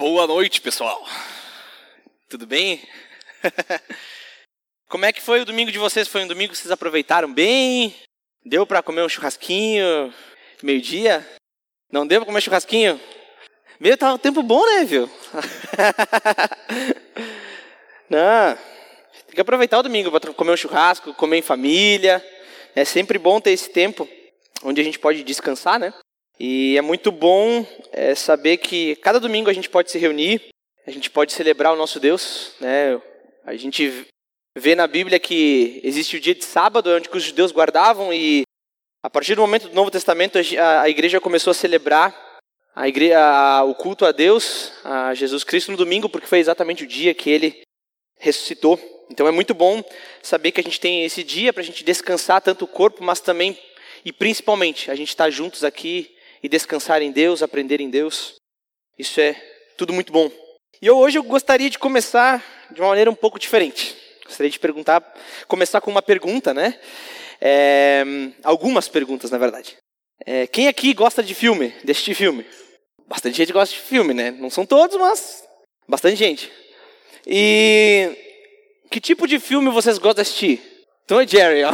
Boa noite, pessoal. Tudo bem? Como é que foi o domingo de vocês? Foi um domingo que vocês aproveitaram bem? Deu para comer um churrasquinho meio-dia? Não deu para comer churrasquinho? Meio tava um tempo bom, né, viu? Não. Tem que aproveitar o domingo para comer um churrasco, comer em família. É sempre bom ter esse tempo onde a gente pode descansar, né? E é muito bom é, saber que cada domingo a gente pode se reunir, a gente pode celebrar o nosso Deus, né? A gente vê na Bíblia que existe o dia de sábado, onde os judeus guardavam e a partir do momento do Novo Testamento a, a igreja começou a celebrar a igreja, a, o culto a Deus, a Jesus Cristo no domingo, porque foi exatamente o dia que ele ressuscitou. Então é muito bom saber que a gente tem esse dia para a gente descansar tanto o corpo, mas também e principalmente a gente estar tá juntos aqui e descansar em Deus, aprender em Deus. Isso é tudo muito bom. E hoje eu gostaria de começar de uma maneira um pouco diferente. Gostaria de perguntar, começar com uma pergunta, né? É, algumas perguntas, na verdade. É, quem aqui gosta de filme, de assistir filme? Bastante gente gosta de filme, né? Não são todos, mas bastante gente. E que tipo de filme vocês gostam de assistir? Tom e Jerry, ó.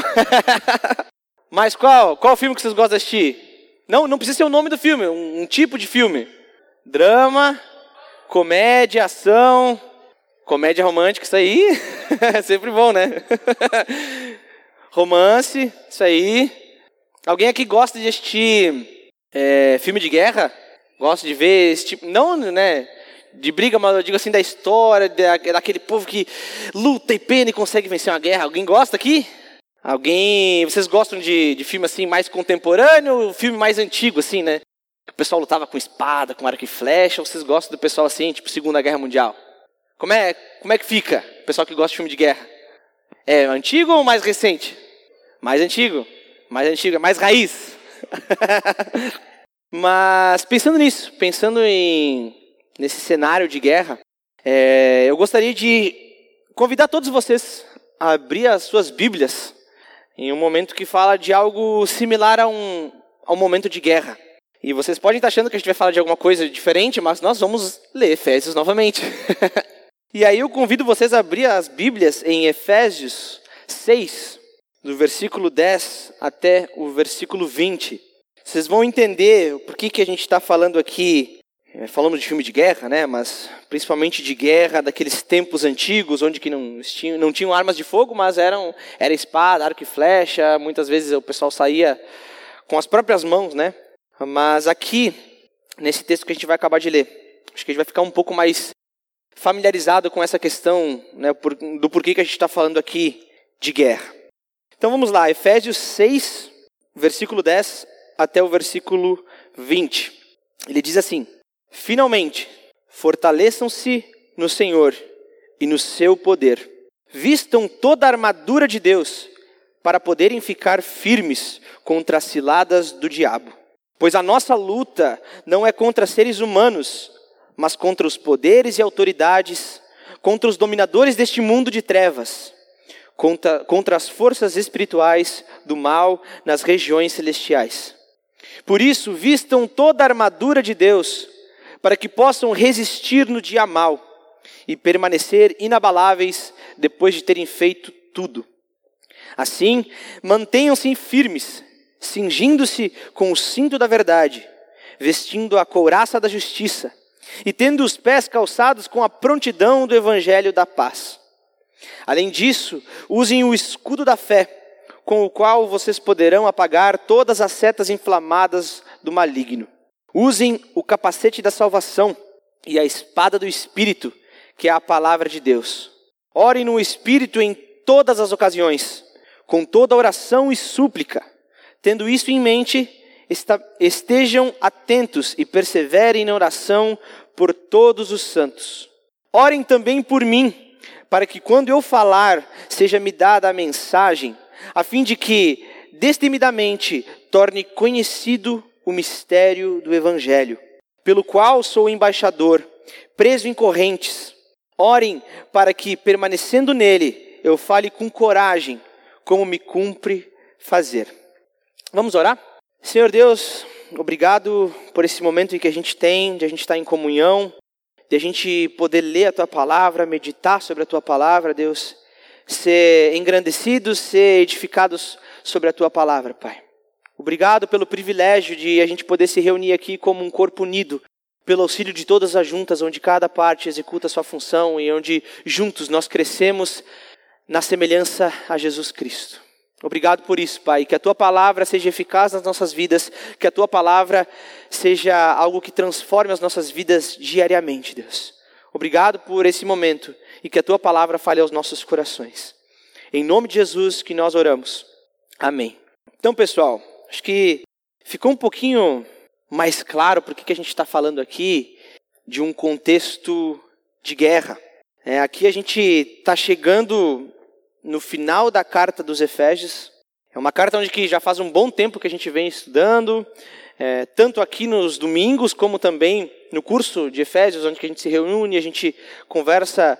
mas qual? Qual filme que vocês gostam de assistir? Não, não precisa ser o nome do filme, um, um tipo de filme. Drama, comédia, ação, comédia romântica, isso aí é sempre bom, né? Romance, isso aí. Alguém aqui gosta de assistir é, filme de guerra? Gosta de ver esse tipo. Não, né? De briga, mas eu digo assim, da história, daquele povo que luta e pena e consegue vencer uma guerra. Alguém gosta aqui? Alguém. Vocês gostam de, de filme assim mais contemporâneo filme mais antigo, assim, né? O pessoal lutava com espada, com arco e flecha, ou vocês gostam do pessoal assim, tipo Segunda Guerra Mundial? Como é, como é que fica o pessoal que gosta de filme de guerra? É antigo ou mais recente? Mais antigo. Mais antigo, é mais raiz. Mas pensando nisso, pensando em nesse cenário de guerra, é, eu gostaria de convidar todos vocês a abrir as suas Bíblias em um momento que fala de algo similar a um, a um momento de guerra. E vocês podem estar achando que a gente vai falar de alguma coisa diferente, mas nós vamos ler Efésios novamente. e aí eu convido vocês a abrir as Bíblias em Efésios 6, do versículo 10 até o versículo 20. Vocês vão entender por que, que a gente está falando aqui é, falamos de filme de guerra, né? Mas principalmente de guerra daqueles tempos antigos, onde que não tinham, não tinham armas de fogo, mas eram era espada, arco e flecha. Muitas vezes o pessoal saía com as próprias mãos, né? Mas aqui nesse texto que a gente vai acabar de ler, acho que a gente vai ficar um pouco mais familiarizado com essa questão, né? Do porquê que a gente está falando aqui de guerra. Então vamos lá, Efésios 6, versículo 10 até o versículo 20. Ele diz assim: Finalmente, fortaleçam-se no Senhor e no seu poder. Vistam toda a armadura de Deus para poderem ficar firmes contra as ciladas do diabo. Pois a nossa luta não é contra seres humanos, mas contra os poderes e autoridades, contra os dominadores deste mundo de trevas, contra, contra as forças espirituais do mal nas regiões celestiais. Por isso, vistam toda a armadura de Deus para que possam resistir no dia mal e permanecer inabaláveis depois de terem feito tudo. Assim, mantenham-se firmes, cingindo-se com o cinto da verdade, vestindo a couraça da justiça e tendo os pés calçados com a prontidão do evangelho da paz. Além disso, usem o escudo da fé, com o qual vocês poderão apagar todas as setas inflamadas do maligno. Usem o capacete da salvação e a espada do Espírito, que é a palavra de Deus. Orem no Espírito em todas as ocasiões, com toda oração e súplica. Tendo isso em mente, estejam atentos e perseverem na oração por todos os santos. Orem também por mim, para que quando eu falar, seja-me dada a mensagem, a fim de que, destemidamente, torne conhecido o mistério do Evangelho, pelo qual sou embaixador, preso em correntes. Orem para que, permanecendo nele, eu fale com coragem, como me cumpre fazer. Vamos orar? Senhor Deus, obrigado por esse momento em que a gente tem, de a gente estar em comunhão, de a gente poder ler a tua palavra, meditar sobre a tua palavra, Deus, ser engrandecidos, ser edificados sobre a tua palavra, Pai. Obrigado pelo privilégio de a gente poder se reunir aqui como um corpo unido, pelo auxílio de todas as juntas, onde cada parte executa a sua função e onde juntos nós crescemos na semelhança a Jesus Cristo. Obrigado por isso, Pai. Que a tua palavra seja eficaz nas nossas vidas, que a tua palavra seja algo que transforme as nossas vidas diariamente, Deus. Obrigado por esse momento e que a tua palavra fale aos nossos corações. Em nome de Jesus que nós oramos. Amém. Então, pessoal, acho que ficou um pouquinho mais claro porque que a gente está falando aqui de um contexto de guerra. É, aqui a gente está chegando no final da carta dos Efésios. É uma carta onde que já faz um bom tempo que a gente vem estudando, é, tanto aqui nos domingos como também no curso de Efésios, onde que a gente se reúne, a gente conversa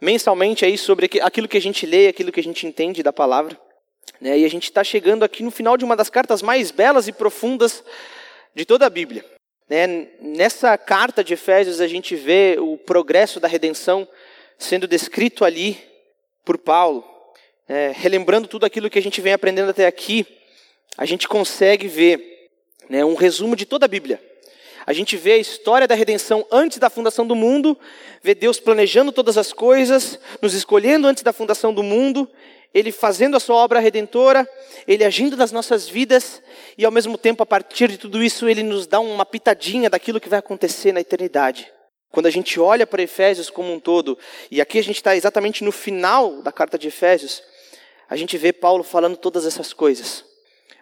mensalmente aí sobre aquilo que a gente lê, aquilo que a gente entende da palavra. Né? E a gente está chegando aqui no final de uma das cartas mais belas e profundas de toda a Bíblia. Né? Nessa carta de Efésios a gente vê o progresso da redenção sendo descrito ali por Paulo é, relembrando tudo aquilo que a gente vem aprendendo até aqui, a gente consegue ver né, um resumo de toda a Bíblia. A gente vê a história da redenção antes da fundação do mundo, vê Deus planejando todas as coisas, nos escolhendo antes da fundação do mundo, Ele fazendo a sua obra redentora, Ele agindo nas nossas vidas, e ao mesmo tempo, a partir de tudo isso, Ele nos dá uma pitadinha daquilo que vai acontecer na eternidade. Quando a gente olha para Efésios como um todo, e aqui a gente está exatamente no final da carta de Efésios, a gente vê Paulo falando todas essas coisas.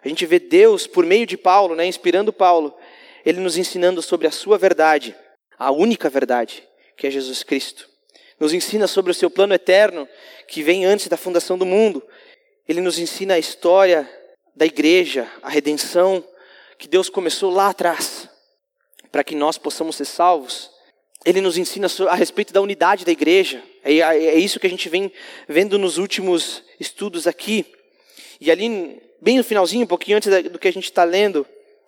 A gente vê Deus, por meio de Paulo, né, inspirando Paulo, ele nos ensinando sobre a sua verdade, a única verdade, que é Jesus Cristo. Nos ensina sobre o seu plano eterno, que vem antes da fundação do mundo. Ele nos ensina a história da igreja, a redenção que Deus começou lá atrás, para que nós possamos ser salvos. Ele nos ensina a respeito da unidade da igreja. É, é isso que a gente vem vendo nos últimos estudos aqui. E ali, bem no finalzinho, um pouquinho antes do que a gente está lendo,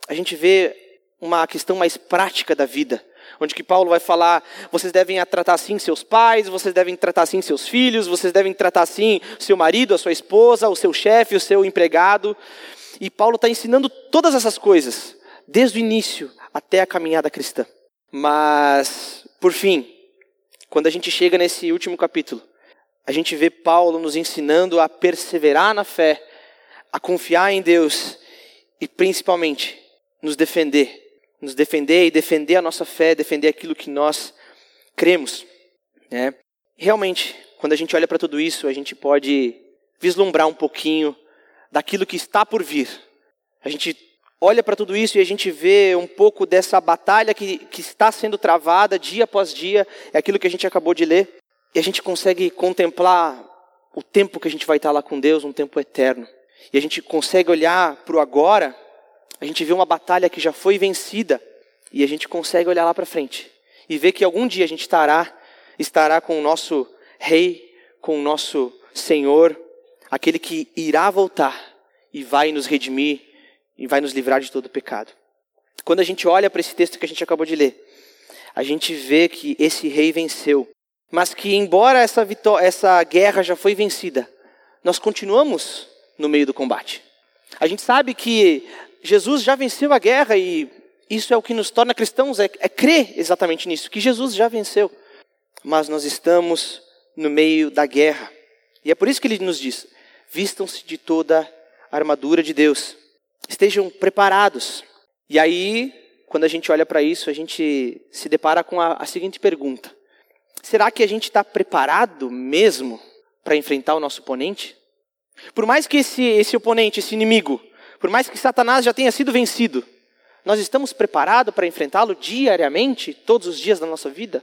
a gente vê uma questão mais prática da vida. Onde que Paulo vai falar, vocês devem tratar assim seus pais, vocês devem tratar assim seus filhos, vocês devem tratar assim seu marido, a sua esposa, o seu chefe, o seu empregado. E Paulo está ensinando todas essas coisas, desde o início até a caminhada cristã. Mas, por fim, quando a gente chega nesse último capítulo, a gente vê Paulo nos ensinando a perseverar na fé, a confiar em Deus e principalmente nos defender. Nos defender e defender a nossa fé, defender aquilo que nós cremos. Né? Realmente, quando a gente olha para tudo isso, a gente pode vislumbrar um pouquinho daquilo que está por vir. A gente olha para tudo isso e a gente vê um pouco dessa batalha que, que está sendo travada dia após dia, é aquilo que a gente acabou de ler, e a gente consegue contemplar o tempo que a gente vai estar lá com Deus, um tempo eterno. E a gente consegue olhar para o agora, a gente vê uma batalha que já foi vencida, e a gente consegue olhar lá para frente e ver que algum dia a gente estará estará com o nosso rei, com o nosso Senhor, aquele que irá voltar e vai nos redimir e vai nos livrar de todo o pecado. Quando a gente olha para esse texto que a gente acabou de ler, a gente vê que esse rei venceu, mas que embora essa, essa guerra já foi vencida, nós continuamos no meio do combate. A gente sabe que Jesus já venceu a guerra e isso é o que nos torna cristãos, é, é crer exatamente nisso, que Jesus já venceu. Mas nós estamos no meio da guerra. E é por isso que ele nos diz: vistam-se de toda a armadura de Deus estejam preparados. E aí, quando a gente olha para isso, a gente se depara com a, a seguinte pergunta: será que a gente está preparado mesmo para enfrentar o nosso oponente? Por mais que esse, esse oponente, esse inimigo, por mais que Satanás já tenha sido vencido, nós estamos preparados para enfrentá-lo diariamente, todos os dias da nossa vida?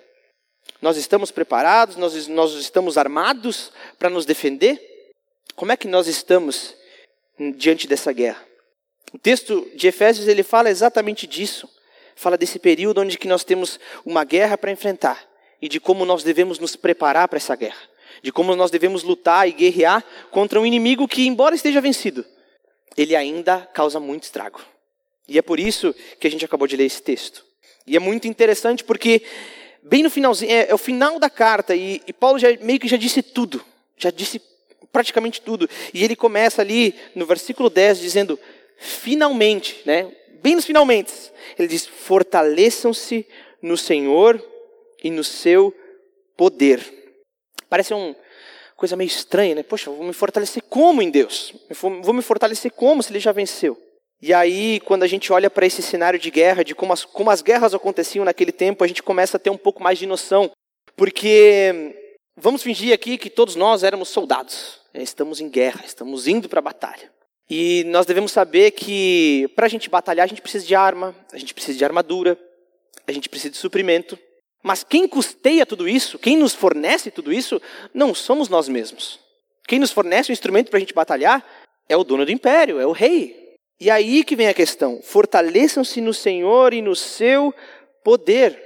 Nós estamos preparados, nós, nós estamos armados para nos defender? Como é que nós estamos diante dessa guerra? O texto de Efésios ele fala exatamente disso. Fala desse período onde que nós temos uma guerra para enfrentar e de como nós devemos nos preparar para essa guerra, de como nós devemos lutar e guerrear contra um inimigo que, embora esteja vencido, ele ainda causa muito estrago. E é por isso que a gente acabou de ler esse texto. E é muito interessante porque bem no finalzinho, é, é o final da carta, e, e Paulo já, meio que já disse tudo, já disse praticamente tudo. E ele começa ali no versículo 10 dizendo: finalmente, né? Bem nos finalmente. Ele diz: fortaleçam-se no Senhor e no seu poder. Parece uma coisa meio estranha, né? Poxa, vou me fortalecer como em Deus? Vou me fortalecer como se ele já venceu? E aí, quando a gente olha para esse cenário de guerra, de como as, como as guerras aconteciam naquele tempo, a gente começa a ter um pouco mais de noção. Porque vamos fingir aqui que todos nós éramos soldados. Né? Estamos em guerra, estamos indo para a batalha. E nós devemos saber que para a gente batalhar, a gente precisa de arma, a gente precisa de armadura, a gente precisa de suprimento. Mas quem custeia tudo isso, quem nos fornece tudo isso, não somos nós mesmos. Quem nos fornece o instrumento para a gente batalhar é o dono do império, é o rei. E aí que vem a questão: fortaleçam-se no Senhor e no seu poder.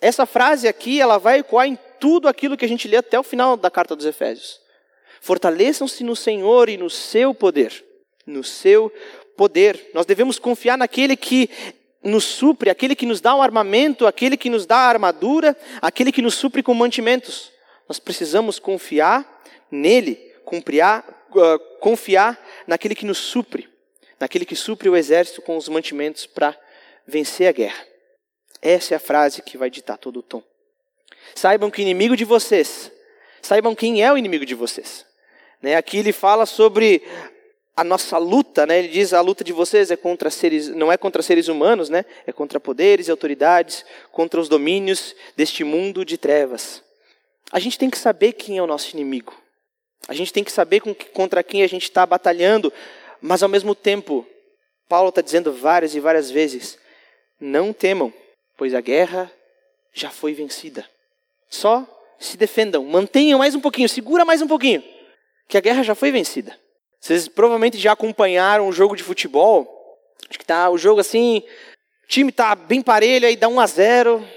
Essa frase aqui, ela vai ecoar em tudo aquilo que a gente lê até o final da carta dos Efésios. Fortaleçam-se no Senhor e no seu poder. No seu poder. Nós devemos confiar naquele que nos supre, aquele que nos dá o armamento, aquele que nos dá a armadura, aquele que nos supre com mantimentos. Nós precisamos confiar nele, confiar, uh, confiar naquele que nos supre, naquele que supre o exército com os mantimentos para vencer a guerra. Essa é a frase que vai ditar todo o tom. Saibam que inimigo de vocês, saibam quem é o inimigo de vocês. Né? Aqui ele fala sobre a nossa luta, né? Ele diz a luta de vocês é contra seres, não é contra seres humanos, né? É contra poderes e autoridades, contra os domínios deste mundo de trevas. A gente tem que saber quem é o nosso inimigo. A gente tem que saber contra quem a gente está batalhando, mas ao mesmo tempo, Paulo está dizendo várias e várias vezes: não temam, pois a guerra já foi vencida. Só se defendam, mantenham mais um pouquinho, segura mais um pouquinho, que a guerra já foi vencida. Vocês provavelmente já acompanharam um jogo de futebol. Acho que tá o jogo assim, o time tá bem parelho, aí dá 1 a 0.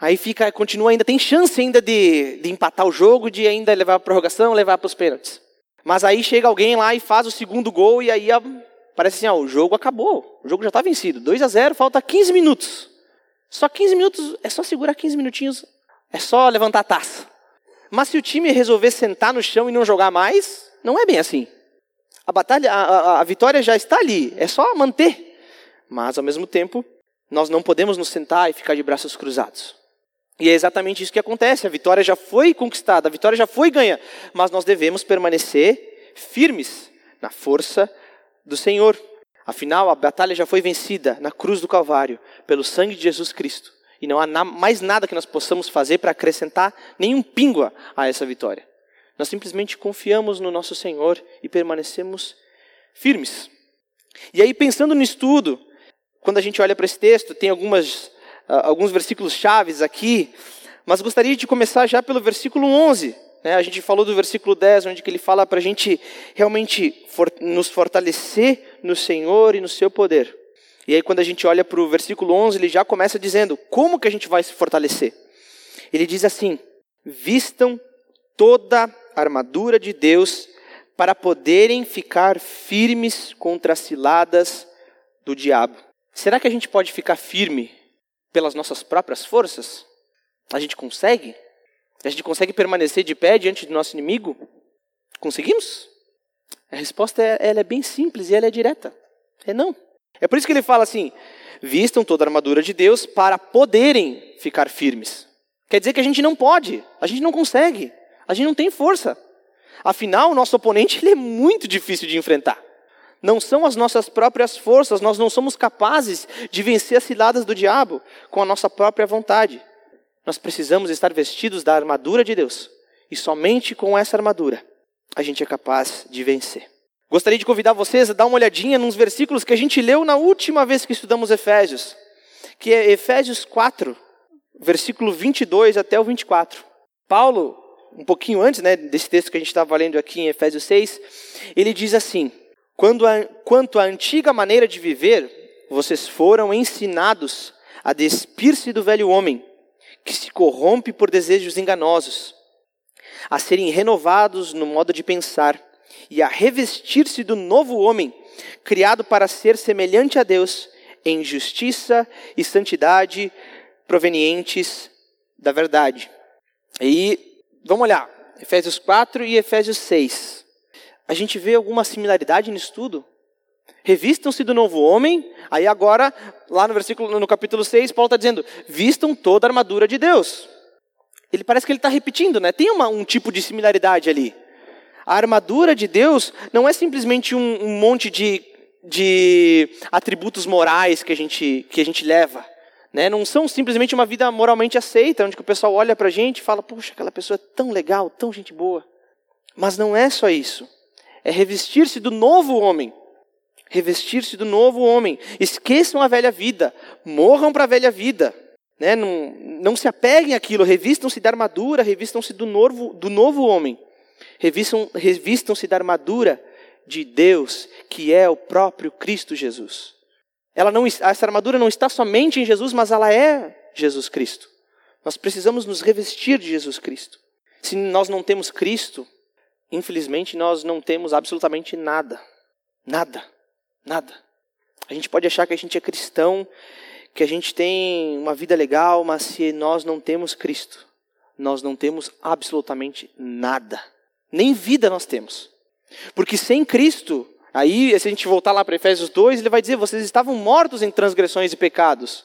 Aí fica, continua ainda, tem chance ainda de, de empatar o jogo, de ainda levar a prorrogação, levar para os pênaltis. Mas aí chega alguém lá e faz o segundo gol e aí parece assim, ó, o jogo acabou. O jogo já está vencido. 2 a 0, falta 15 minutos. Só 15 minutos, é só segurar 15 minutinhos, é só levantar a taça. Mas se o time resolver sentar no chão e não jogar mais, não é bem assim. A batalha, a, a, a vitória já está ali, é só manter. Mas ao mesmo tempo, nós não podemos nos sentar e ficar de braços cruzados. E é exatamente isso que acontece. A vitória já foi conquistada, a vitória já foi ganha, mas nós devemos permanecer firmes na força do Senhor. Afinal, a batalha já foi vencida na cruz do Calvário pelo sangue de Jesus Cristo. E não há mais nada que nós possamos fazer para acrescentar nenhum pingo a essa vitória. Nós simplesmente confiamos no nosso Senhor e permanecemos firmes. E aí, pensando no estudo, quando a gente olha para esse texto, tem algumas, uh, alguns versículos chaves aqui, mas gostaria de começar já pelo versículo 11. Né? A gente falou do versículo 10, onde ele fala para a gente realmente for, nos fortalecer no Senhor e no seu poder. E aí, quando a gente olha para o versículo 11, ele já começa dizendo como que a gente vai se fortalecer. Ele diz assim: vistam toda armadura de Deus para poderem ficar firmes contra as ciladas do diabo. Será que a gente pode ficar firme pelas nossas próprias forças? A gente consegue? A gente consegue permanecer de pé diante do nosso inimigo? Conseguimos? A resposta é, ela é bem simples e ela é direta. É não. É por isso que ele fala assim: vistam toda a armadura de Deus para poderem ficar firmes. Quer dizer que a gente não pode, a gente não consegue, a gente não tem força. Afinal, o nosso oponente ele é muito difícil de enfrentar. Não são as nossas próprias forças, nós não somos capazes de vencer as ciladas do diabo com a nossa própria vontade. Nós precisamos estar vestidos da armadura de Deus. E somente com essa armadura a gente é capaz de vencer. Gostaria de convidar vocês a dar uma olhadinha nos versículos que a gente leu na última vez que estudamos Efésios, que é Efésios 4, versículo 22 até o 24. Paulo um pouquinho antes né, desse texto que a gente estava lendo aqui em Efésios 6, ele diz assim: Quando a, Quanto à antiga maneira de viver, vocês foram ensinados a despir-se do velho homem, que se corrompe por desejos enganosos, a serem renovados no modo de pensar e a revestir-se do novo homem, criado para ser semelhante a Deus em justiça e santidade provenientes da verdade. E vamos olhar, Efésios 4 e Efésios 6. A gente vê alguma similaridade nisso tudo? Revistam-se do novo homem. Aí agora, lá no versículo, no capítulo 6, Paulo está dizendo: vistam toda a armadura de Deus. Ele parece que ele está repetindo, né? Tem uma, um tipo de similaridade ali. A armadura de Deus não é simplesmente um, um monte de, de atributos morais que a gente, que a gente leva. Né? Não são simplesmente uma vida moralmente aceita, onde o pessoal olha para a gente e fala: puxa, aquela pessoa é tão legal, tão gente boa. Mas não é só isso. É revestir-se do novo homem revestir-se do novo homem. Esqueçam a velha vida, morram para a velha vida. Né? Não, não se apeguem àquilo, revistam-se da armadura, revistam-se do novo, do novo homem. Revistam, revistam-se da armadura de Deus, que é o próprio Cristo Jesus. Ela não, essa armadura não está somente em Jesus, mas ela é Jesus Cristo. Nós precisamos nos revestir de Jesus Cristo. Se nós não temos Cristo, infelizmente nós não temos absolutamente nada. Nada. Nada. A gente pode achar que a gente é cristão, que a gente tem uma vida legal, mas se nós não temos Cristo, nós não temos absolutamente nada. Nem vida nós temos. Porque sem Cristo, aí, se a gente voltar lá para Efésios 2, ele vai dizer: vocês estavam mortos em transgressões e pecados.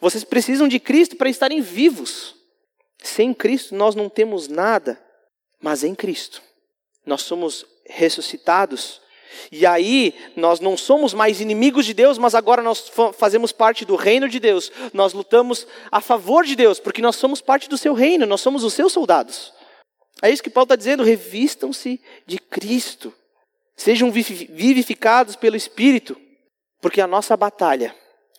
Vocês precisam de Cristo para estarem vivos. Sem Cristo nós não temos nada, mas em Cristo nós somos ressuscitados e aí, nós não somos mais inimigos de Deus, mas agora nós fazemos parte do reino de Deus. Nós lutamos a favor de Deus, porque nós somos parte do seu reino, nós somos os seus soldados. É isso que Paulo está dizendo: revistam-se de Cristo. Sejam vivificados pelo Espírito, porque a nossa batalha,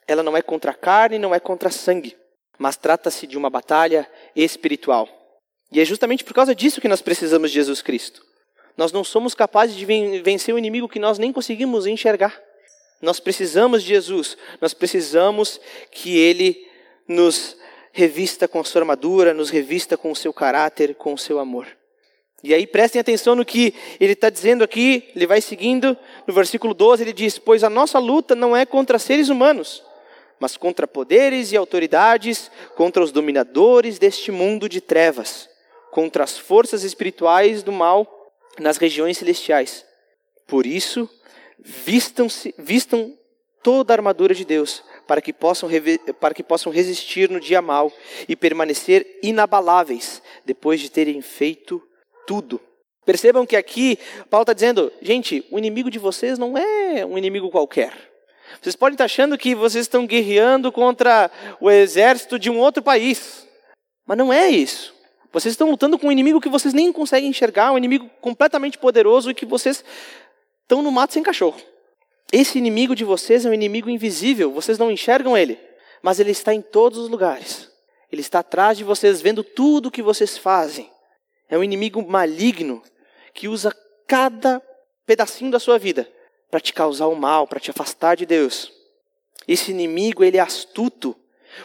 ela não é contra a carne, não é contra sangue, mas trata-se de uma batalha espiritual. E é justamente por causa disso que nós precisamos de Jesus Cristo. Nós não somos capazes de vencer o inimigo que nós nem conseguimos enxergar. Nós precisamos de Jesus, nós precisamos que Ele nos revista com a sua armadura, nos revista com o seu caráter, com o seu amor. E aí prestem atenção no que ele está dizendo aqui, ele vai seguindo, no versículo 12 ele diz: Pois a nossa luta não é contra seres humanos, mas contra poderes e autoridades, contra os dominadores deste mundo de trevas, contra as forças espirituais do mal nas regiões celestiais. Por isso, vistam, vistam toda a armadura de Deus, para que, possam para que possam resistir no dia mal e permanecer inabaláveis depois de terem feito tudo. Percebam que aqui Paulo está dizendo, gente, o inimigo de vocês não é um inimigo qualquer. Vocês podem estar achando que vocês estão guerreando contra o exército de um outro país, mas não é isso. Vocês estão lutando com um inimigo que vocês nem conseguem enxergar, um inimigo completamente poderoso e que vocês estão no mato sem cachorro. Esse inimigo de vocês é um inimigo invisível, vocês não enxergam ele, mas ele está em todos os lugares. Ele está atrás de vocês, vendo tudo o que vocês fazem. É um inimigo maligno que usa cada pedacinho da sua vida para te causar o mal, para te afastar de Deus. Esse inimigo, ele é astuto.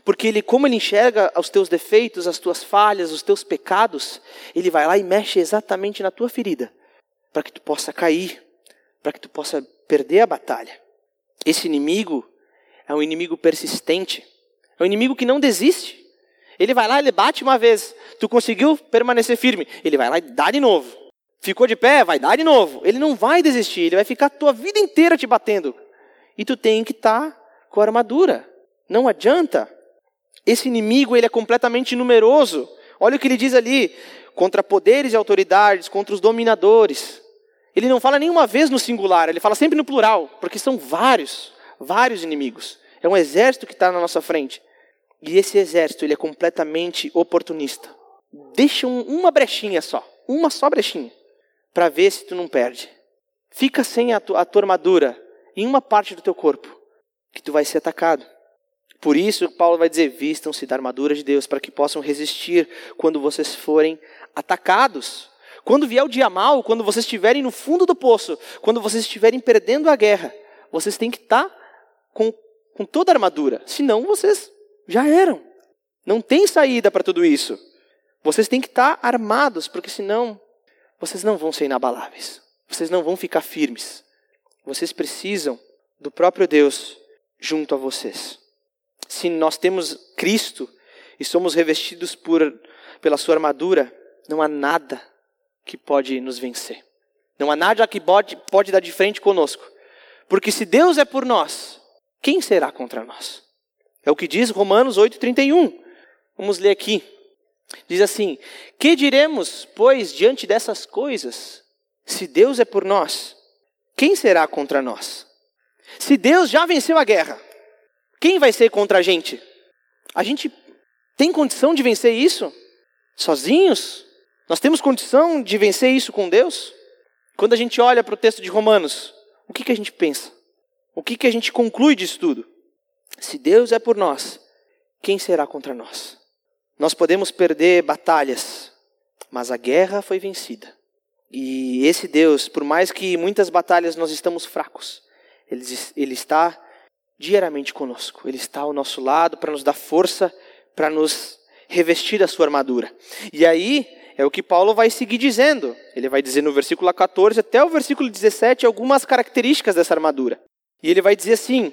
Porque ele, como ele enxerga os teus defeitos, as tuas falhas, os teus pecados, ele vai lá e mexe exatamente na tua ferida, para que tu possa cair, para que tu possa perder a batalha. Esse inimigo é um inimigo persistente, é um inimigo que não desiste. Ele vai lá, ele bate uma vez, tu conseguiu permanecer firme, ele vai lá e dá de novo. Ficou de pé, vai dar de novo. Ele não vai desistir, ele vai ficar a tua vida inteira te batendo. E tu tem que estar tá com a armadura. Não adianta. Esse inimigo ele é completamente numeroso. Olha o que ele diz ali: contra poderes e autoridades, contra os dominadores. Ele não fala nenhuma vez no singular, ele fala sempre no plural, porque são vários, vários inimigos. É um exército que está na nossa frente. E esse exército ele é completamente oportunista. Deixa um, uma brechinha só, uma só brechinha, para ver se tu não perde. Fica sem a, tu, a tua armadura em uma parte do teu corpo, que tu vai ser atacado. Por isso, Paulo vai dizer: vistam-se da armadura de Deus, para que possam resistir quando vocês forem atacados. Quando vier o dia mal, quando vocês estiverem no fundo do poço, quando vocês estiverem perdendo a guerra, vocês têm que estar tá com, com toda a armadura, senão vocês já eram. Não tem saída para tudo isso. Vocês têm que estar armados, porque senão vocês não vão ser inabaláveis. Vocês não vão ficar firmes. Vocês precisam do próprio Deus junto a vocês se nós temos Cristo e somos revestidos por, pela sua armadura, não há nada que pode nos vencer. Não há nada que pode, pode dar de frente conosco. Porque se Deus é por nós, quem será contra nós? É o que diz Romanos 8,31. Vamos ler aqui. Diz assim: Que diremos, pois, diante dessas coisas? Se Deus é por nós, quem será contra nós? Se Deus já venceu a guerra, quem vai ser contra a gente? A gente tem condição de vencer isso sozinhos? Nós temos condição de vencer isso com Deus? Quando a gente olha para o texto de Romanos, o que, que a gente pensa? O que, que a gente conclui disso tudo? Se Deus é por nós, quem será contra nós? Nós podemos perder batalhas, mas a guerra foi vencida. E esse Deus, por mais que muitas batalhas nós estamos fracos, ele, ele está diariamente conosco. Ele está ao nosso lado para nos dar força, para nos revestir da sua armadura. E aí é o que Paulo vai seguir dizendo. Ele vai dizer no versículo 14 até o versículo 17 algumas características dessa armadura. E ele vai dizer assim: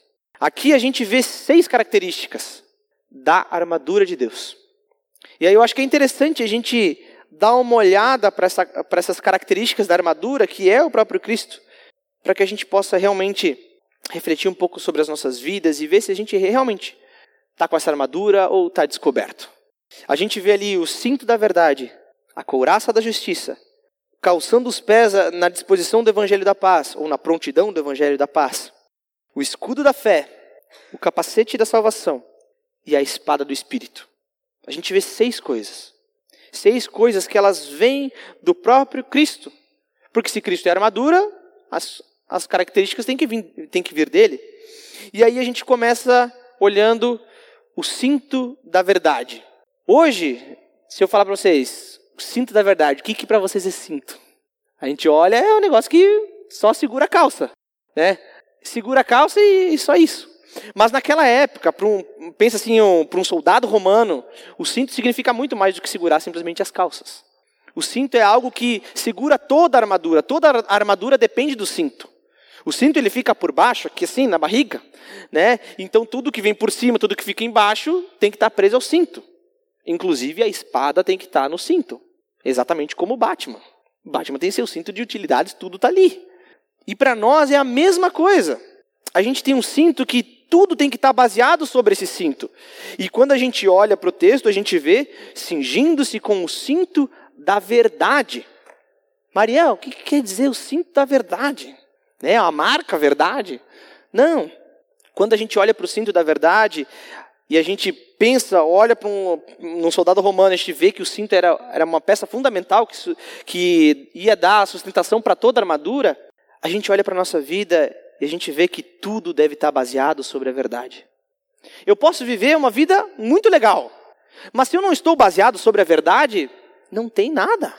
Aqui a gente vê seis características da armadura de Deus. E aí eu acho que é interessante a gente dar uma olhada para essa, essas características da armadura, que é o próprio Cristo, para que a gente possa realmente refletir um pouco sobre as nossas vidas e ver se a gente realmente está com essa armadura ou está descoberto. A gente vê ali o cinto da verdade, a couraça da justiça, calçando os pés na disposição do evangelho da paz, ou na prontidão do evangelho da paz o escudo da fé, o capacete da salvação e a espada do Espírito. A gente vê seis coisas. Seis coisas que elas vêm do próprio Cristo. Porque se Cristo é armadura, as, as características têm que, vir, têm que vir dele. E aí a gente começa olhando o cinto da verdade. Hoje, se eu falar para vocês, o cinto da verdade, o que, que para vocês é cinto? A gente olha, é um negócio que só segura a calça. Né? Segura a calça e, e só isso. Mas naquela época, um, pensa assim, um, para um soldado romano, o cinto significa muito mais do que segurar simplesmente as calças. O cinto é algo que segura toda a armadura. Toda a armadura depende do cinto. O cinto ele fica por baixo, aqui assim, na barriga, né? Então tudo que vem por cima, tudo que fica embaixo, tem que estar preso ao cinto. Inclusive a espada tem que estar no cinto, exatamente como o Batman. O Batman tem seu cinto de utilidades, tudo está ali. E para nós é a mesma coisa. A gente tem um cinto que tudo tem que estar baseado sobre esse cinto. E quando a gente olha para o texto, a gente vê cingindo-se com o cinto da verdade. Mariel, o que, quer dizer o cinto da verdade? Né? A marca verdade? Não. Quando a gente olha para o cinto da verdade e a gente pensa, olha para um, um, soldado romano, a gente vê que o cinto era, era uma peça fundamental que, que ia dar sustentação para toda a armadura a gente olha para a nossa vida e a gente vê que tudo deve estar baseado sobre a verdade. Eu posso viver uma vida muito legal, mas se eu não estou baseado sobre a verdade, não tem nada.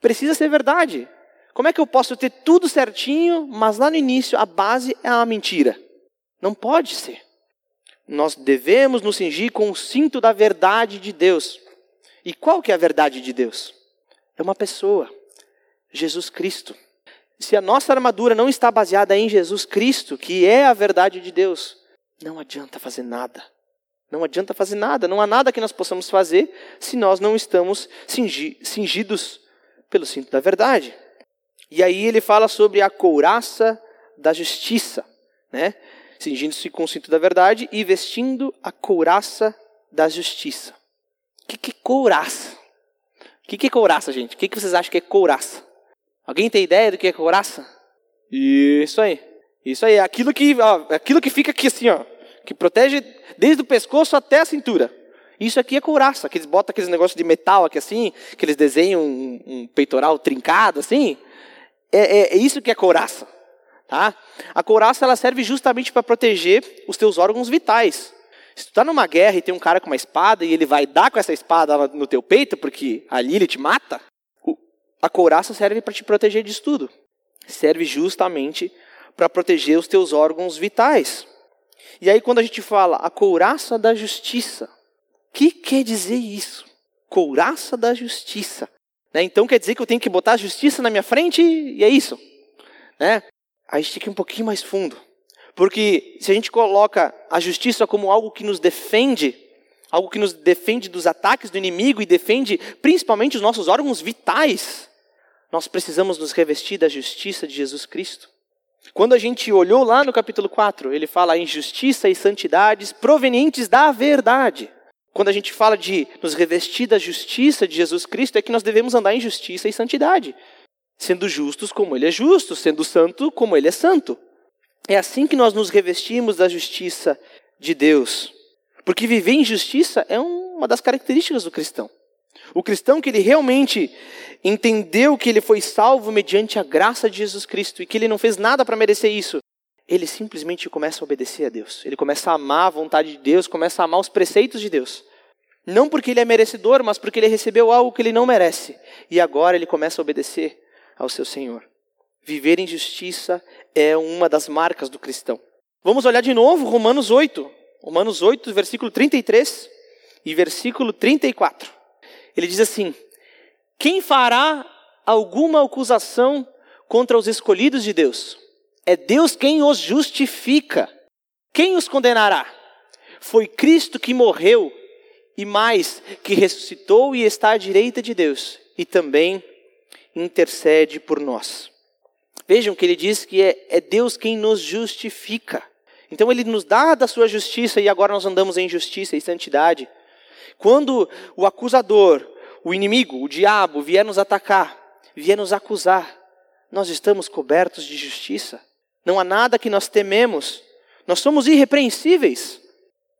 Precisa ser verdade. Como é que eu posso ter tudo certinho, mas lá no início a base é uma mentira? Não pode ser. Nós devemos nos cingir com o cinto da verdade de Deus. E qual que é a verdade de Deus? É uma pessoa, Jesus Cristo. Se a nossa armadura não está baseada em Jesus Cristo, que é a verdade de Deus, não adianta fazer nada. Não adianta fazer nada. Não há nada que nós possamos fazer se nós não estamos cingidos pelo cinto da verdade. E aí ele fala sobre a couraça da justiça, né? Cingindo-se com o cinto da verdade e vestindo a couraça da justiça. O que, que é couraça? O que, que é couraça, gente? O que, que vocês acham que é couraça? Alguém tem ideia do que é couraça? Isso aí. Isso aí. Aquilo que, ó, aquilo que fica aqui assim, ó. Que protege desde o pescoço até a cintura. Isso aqui é couraça. Que eles botam aqueles negócios de metal aqui assim. Que eles desenham um, um peitoral trincado assim. É, é, é, isso que é couraça. Tá? A couraça ela serve justamente para proteger os teus órgãos vitais. Se tu está numa guerra e tem um cara com uma espada e ele vai dar com essa espada no teu peito, porque ali ele te mata, a couraça serve para te proteger disso tudo. Serve justamente para proteger os teus órgãos vitais. E aí, quando a gente fala a couraça da justiça, o que quer dizer isso? Couraça da justiça. Né? Então quer dizer que eu tenho que botar a justiça na minha frente e é isso. Né? A gente tem que ir um pouquinho mais fundo. Porque se a gente coloca a justiça como algo que nos defende, algo que nos defende dos ataques do inimigo e defende principalmente os nossos órgãos vitais, nós precisamos nos revestir da justiça de Jesus Cristo. Quando a gente olhou lá no capítulo 4, ele fala em justiça e santidades provenientes da verdade. Quando a gente fala de nos revestir da justiça de Jesus Cristo, é que nós devemos andar em justiça e santidade, sendo justos como Ele é justo, sendo santo como Ele é santo. É assim que nós nos revestimos da justiça de Deus. Porque viver em justiça é uma das características do cristão. O cristão que ele realmente entendeu que ele foi salvo mediante a graça de Jesus Cristo e que ele não fez nada para merecer isso, ele simplesmente começa a obedecer a Deus. Ele começa a amar a vontade de Deus, começa a amar os preceitos de Deus. Não porque ele é merecedor, mas porque ele recebeu algo que ele não merece. E agora ele começa a obedecer ao seu Senhor. Viver em justiça é uma das marcas do cristão. Vamos olhar de novo Romanos 8. Romanos 8, versículo 33 e versículo 34. Ele diz assim: Quem fará alguma acusação contra os escolhidos de Deus? É Deus quem os justifica. Quem os condenará? Foi Cristo que morreu e mais, que ressuscitou e está à direita de Deus e também intercede por nós. Vejam que ele diz que é, é Deus quem nos justifica. Então ele nos dá da sua justiça e agora nós andamos em justiça e santidade. Quando o acusador, o inimigo, o diabo vier nos atacar, vier nos acusar, nós estamos cobertos de justiça. Não há nada que nós tememos. Nós somos irrepreensíveis.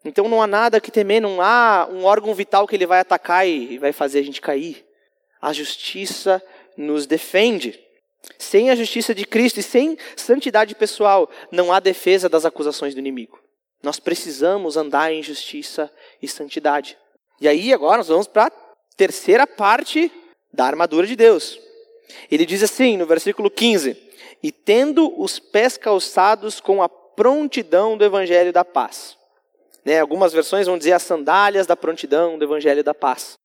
Então não há nada que temer, não há um órgão vital que ele vai atacar e vai fazer a gente cair. A justiça nos defende. Sem a justiça de Cristo e sem santidade pessoal, não há defesa das acusações do inimigo. Nós precisamos andar em justiça e santidade. E aí agora nós vamos para a terceira parte da armadura de Deus. Ele diz assim no versículo 15: E tendo os pés calçados com a prontidão do evangelho da paz. Né, algumas versões vão dizer as sandálias da prontidão do evangelho da paz.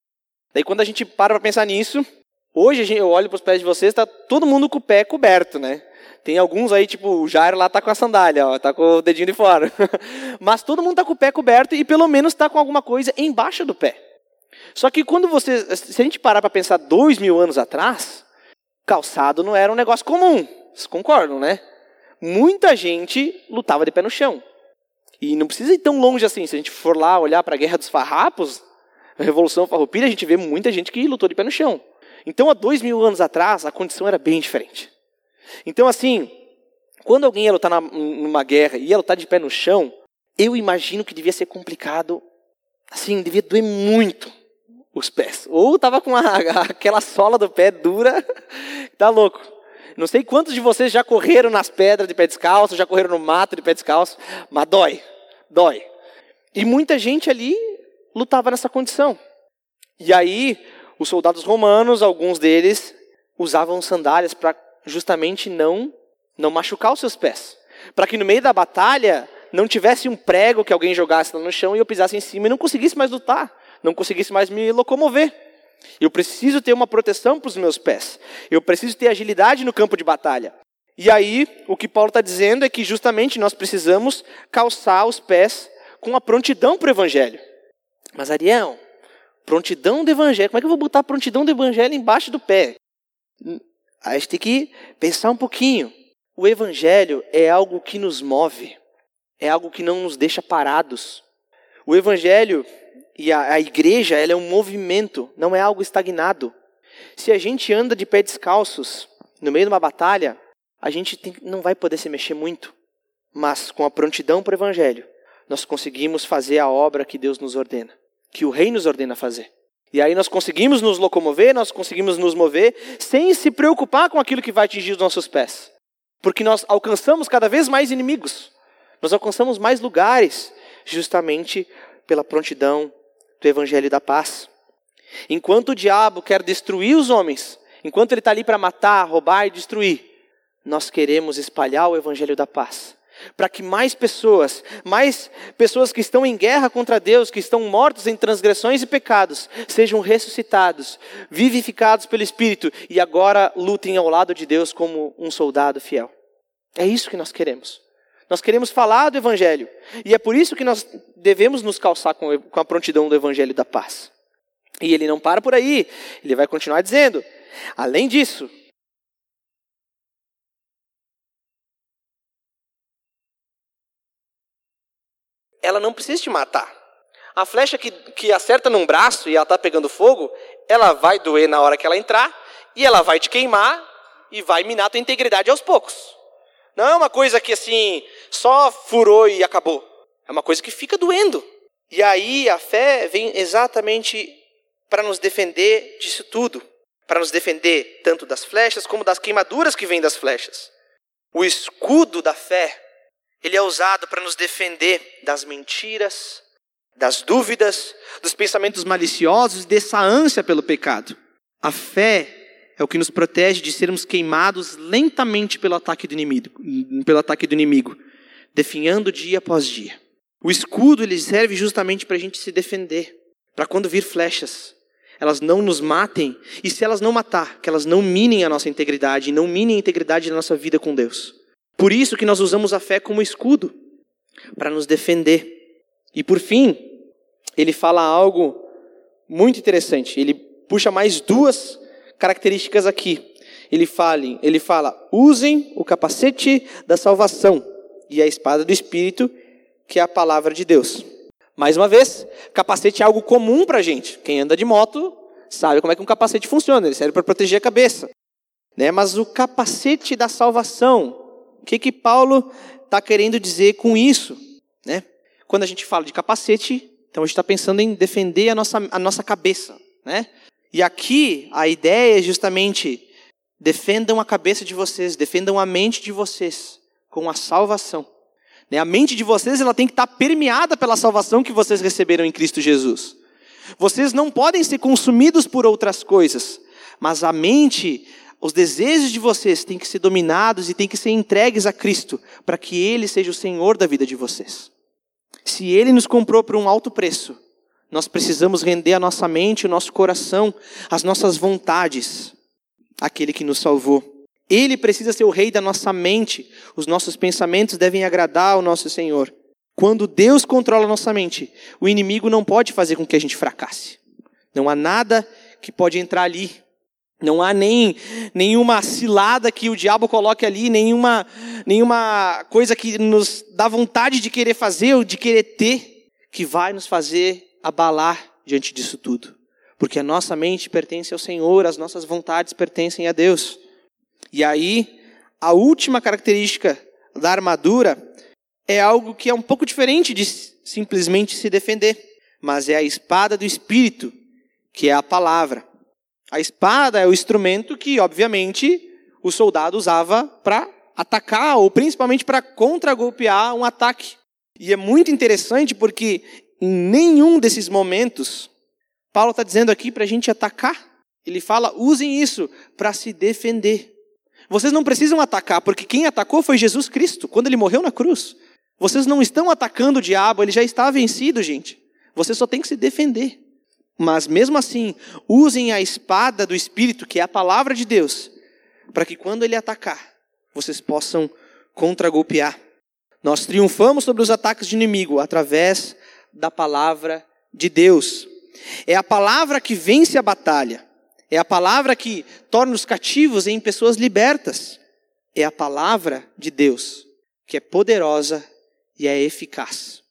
Daí quando a gente para para pensar nisso, hoje eu olho para os pés de vocês, está todo mundo com o pé coberto, né? Tem alguns aí, tipo, o Jairo lá está com a sandália, está com o dedinho de fora. Mas todo mundo está com o pé coberto e pelo menos está com alguma coisa embaixo do pé. Só que quando você, se a gente parar para pensar dois mil anos atrás, calçado não era um negócio comum. Vocês concordam, né? Muita gente lutava de pé no chão. E não precisa ir tão longe assim. Se a gente for lá olhar para a Guerra dos Farrapos, a Revolução Farroupilha, a gente vê muita gente que lutou de pé no chão. Então, há dois mil anos atrás, a condição era bem diferente. Então, assim, quando alguém ia lutar na, numa guerra e ia lutar de pé no chão, eu imagino que devia ser complicado. Assim, devia doer muito os pés. Ou estava com a, aquela sola do pé dura, tá louco. Não sei quantos de vocês já correram nas pedras de pé descalço, já correram no mato de pé descalço, mas dói, dói. E muita gente ali lutava nessa condição. E aí, os soldados romanos, alguns deles, usavam sandálias para justamente não não machucar os seus pés. Para que no meio da batalha não tivesse um prego que alguém jogasse no chão e eu pisasse em cima e não conseguisse mais lutar, não conseguisse mais me locomover. Eu preciso ter uma proteção para os meus pés. Eu preciso ter agilidade no campo de batalha. E aí, o que Paulo está dizendo é que justamente nós precisamos calçar os pés com a prontidão para o evangelho. Mas, Ariel, prontidão do evangelho, como é que eu vou botar prontidão do evangelho embaixo do pé? A gente tem que pensar um pouquinho. O evangelho é algo que nos move, é algo que não nos deixa parados. O evangelho e a, a igreja, ela é um movimento, não é algo estagnado. Se a gente anda de pé descalços no meio de uma batalha, a gente tem, não vai poder se mexer muito. Mas com a prontidão para o evangelho, nós conseguimos fazer a obra que Deus nos ordena, que o rei nos ordena fazer. E aí nós conseguimos nos locomover, nós conseguimos nos mover sem se preocupar com aquilo que vai atingir os nossos pés. Porque nós alcançamos cada vez mais inimigos. Nós alcançamos mais lugares justamente pela prontidão do evangelho da paz. Enquanto o diabo quer destruir os homens, enquanto ele está ali para matar, roubar e destruir, nós queremos espalhar o evangelho da paz. Para que mais pessoas, mais pessoas que estão em guerra contra Deus, que estão mortos em transgressões e pecados, sejam ressuscitados, vivificados pelo Espírito e agora lutem ao lado de Deus como um soldado fiel. É isso que nós queremos. Nós queremos falar do Evangelho. E é por isso que nós devemos nos calçar com a prontidão do Evangelho da paz. E ele não para por aí. Ele vai continuar dizendo: além disso, ela não precisa te matar. A flecha que, que acerta num braço e ela está pegando fogo, ela vai doer na hora que ela entrar, e ela vai te queimar e vai minar a tua integridade aos poucos. Não é uma coisa que assim, só furou e acabou. É uma coisa que fica doendo. E aí a fé vem exatamente para nos defender disso tudo. Para nos defender tanto das flechas como das queimaduras que vêm das flechas. O escudo da fé, ele é usado para nos defender das mentiras, das dúvidas, dos pensamentos maliciosos, dessa ânsia pelo pecado. A fé é o que nos protege de sermos queimados lentamente pelo ataque do inimigo, pelo ataque do inimigo, definhando dia após dia. O escudo ele serve justamente para a gente se defender, para quando vir flechas, elas não nos matem, e se elas não matar, que elas não minem a nossa integridade, não minem a integridade da nossa vida com Deus. Por isso que nós usamos a fé como escudo, para nos defender. E por fim, ele fala algo muito interessante. Ele puxa mais duas características aqui. Ele fala, ele fala: usem o capacete da salvação e a espada do Espírito, que é a palavra de Deus. Mais uma vez, capacete é algo comum para gente. Quem anda de moto sabe como é que um capacete funciona. Ele serve para proteger a cabeça. Né? Mas o capacete da salvação, o que, que Paulo está querendo dizer com isso? Né? Quando a gente fala de capacete, então a gente está pensando em defender a nossa, a nossa cabeça. Né? E aqui a ideia é justamente defendam a cabeça de vocês, defendam a mente de vocês com a salvação. Né, a mente de vocês ela tem que estar permeada pela salvação que vocês receberam em Cristo Jesus. Vocês não podem ser consumidos por outras coisas, mas a mente, os desejos de vocês têm que ser dominados e têm que ser entregues a Cristo, para que Ele seja o Senhor da vida de vocês. Se Ele nos comprou por um alto preço, nós precisamos render a nossa mente, o nosso coração, as nossas vontades àquele que nos salvou. Ele precisa ser o rei da nossa mente. Os nossos pensamentos devem agradar ao nosso Senhor. Quando Deus controla a nossa mente, o inimigo não pode fazer com que a gente fracasse. Não há nada que pode entrar ali. Não há nem nenhuma cilada que o diabo coloque ali, nenhuma, nenhuma coisa que nos dá vontade de querer fazer ou de querer ter, que vai nos fazer abalar diante disso tudo. Porque a nossa mente pertence ao Senhor, as nossas vontades pertencem a Deus. E aí, a última característica da armadura é algo que é um pouco diferente de simplesmente se defender, mas é a espada do Espírito, que é a palavra. A espada é o instrumento que, obviamente, o soldado usava para atacar, ou principalmente para contragolpear um ataque. E é muito interessante porque em nenhum desses momentos, Paulo está dizendo aqui para a gente atacar. Ele fala: usem isso para se defender. Vocês não precisam atacar, porque quem atacou foi Jesus Cristo, quando ele morreu na cruz. Vocês não estão atacando o diabo, ele já está vencido, gente. Você só tem que se defender. Mas mesmo assim, usem a espada do Espírito, que é a palavra de Deus, para que quando ele atacar, vocês possam contragolpear. Nós triunfamos sobre os ataques de inimigo através da palavra de Deus. É a palavra que vence a batalha. É a palavra que torna os cativos em pessoas libertas. É a palavra de Deus, que é poderosa e é eficaz.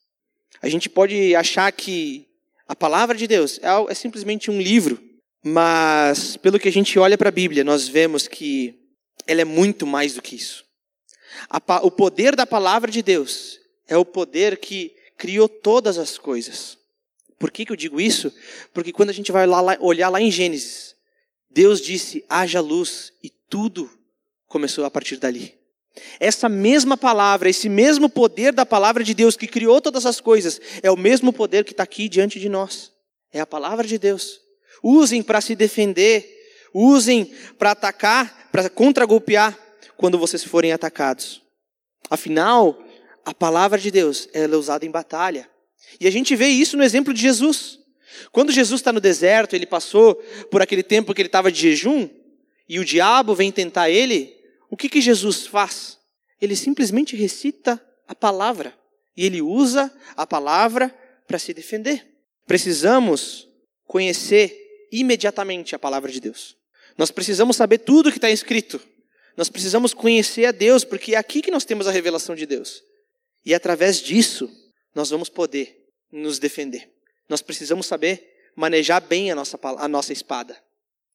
A gente pode achar que a palavra de Deus é, é simplesmente um livro, mas pelo que a gente olha para a Bíblia, nós vemos que ela é muito mais do que isso. o poder da palavra de Deus é o poder que criou todas as coisas. Por que, que eu digo isso? Porque quando a gente vai lá, olhar lá em Gênesis, Deus disse: haja luz, e tudo começou a partir dali. Essa mesma palavra, esse mesmo poder da palavra de Deus que criou todas as coisas, é o mesmo poder que está aqui diante de nós. É a palavra de Deus. Usem para se defender, usem para atacar, para contra-golpear quando vocês forem atacados. Afinal, a palavra de Deus é usada em batalha. E a gente vê isso no exemplo de Jesus. Quando Jesus está no deserto, ele passou por aquele tempo que ele estava de jejum, e o diabo vem tentar ele, o que, que Jesus faz? Ele simplesmente recita a palavra. E ele usa a palavra para se defender. Precisamos conhecer imediatamente a palavra de Deus. Nós precisamos saber tudo o que está escrito. Nós precisamos conhecer a Deus, porque é aqui que nós temos a revelação de Deus. E através disso, nós vamos poder nos defender. Nós precisamos saber manejar bem a nossa, a nossa espada,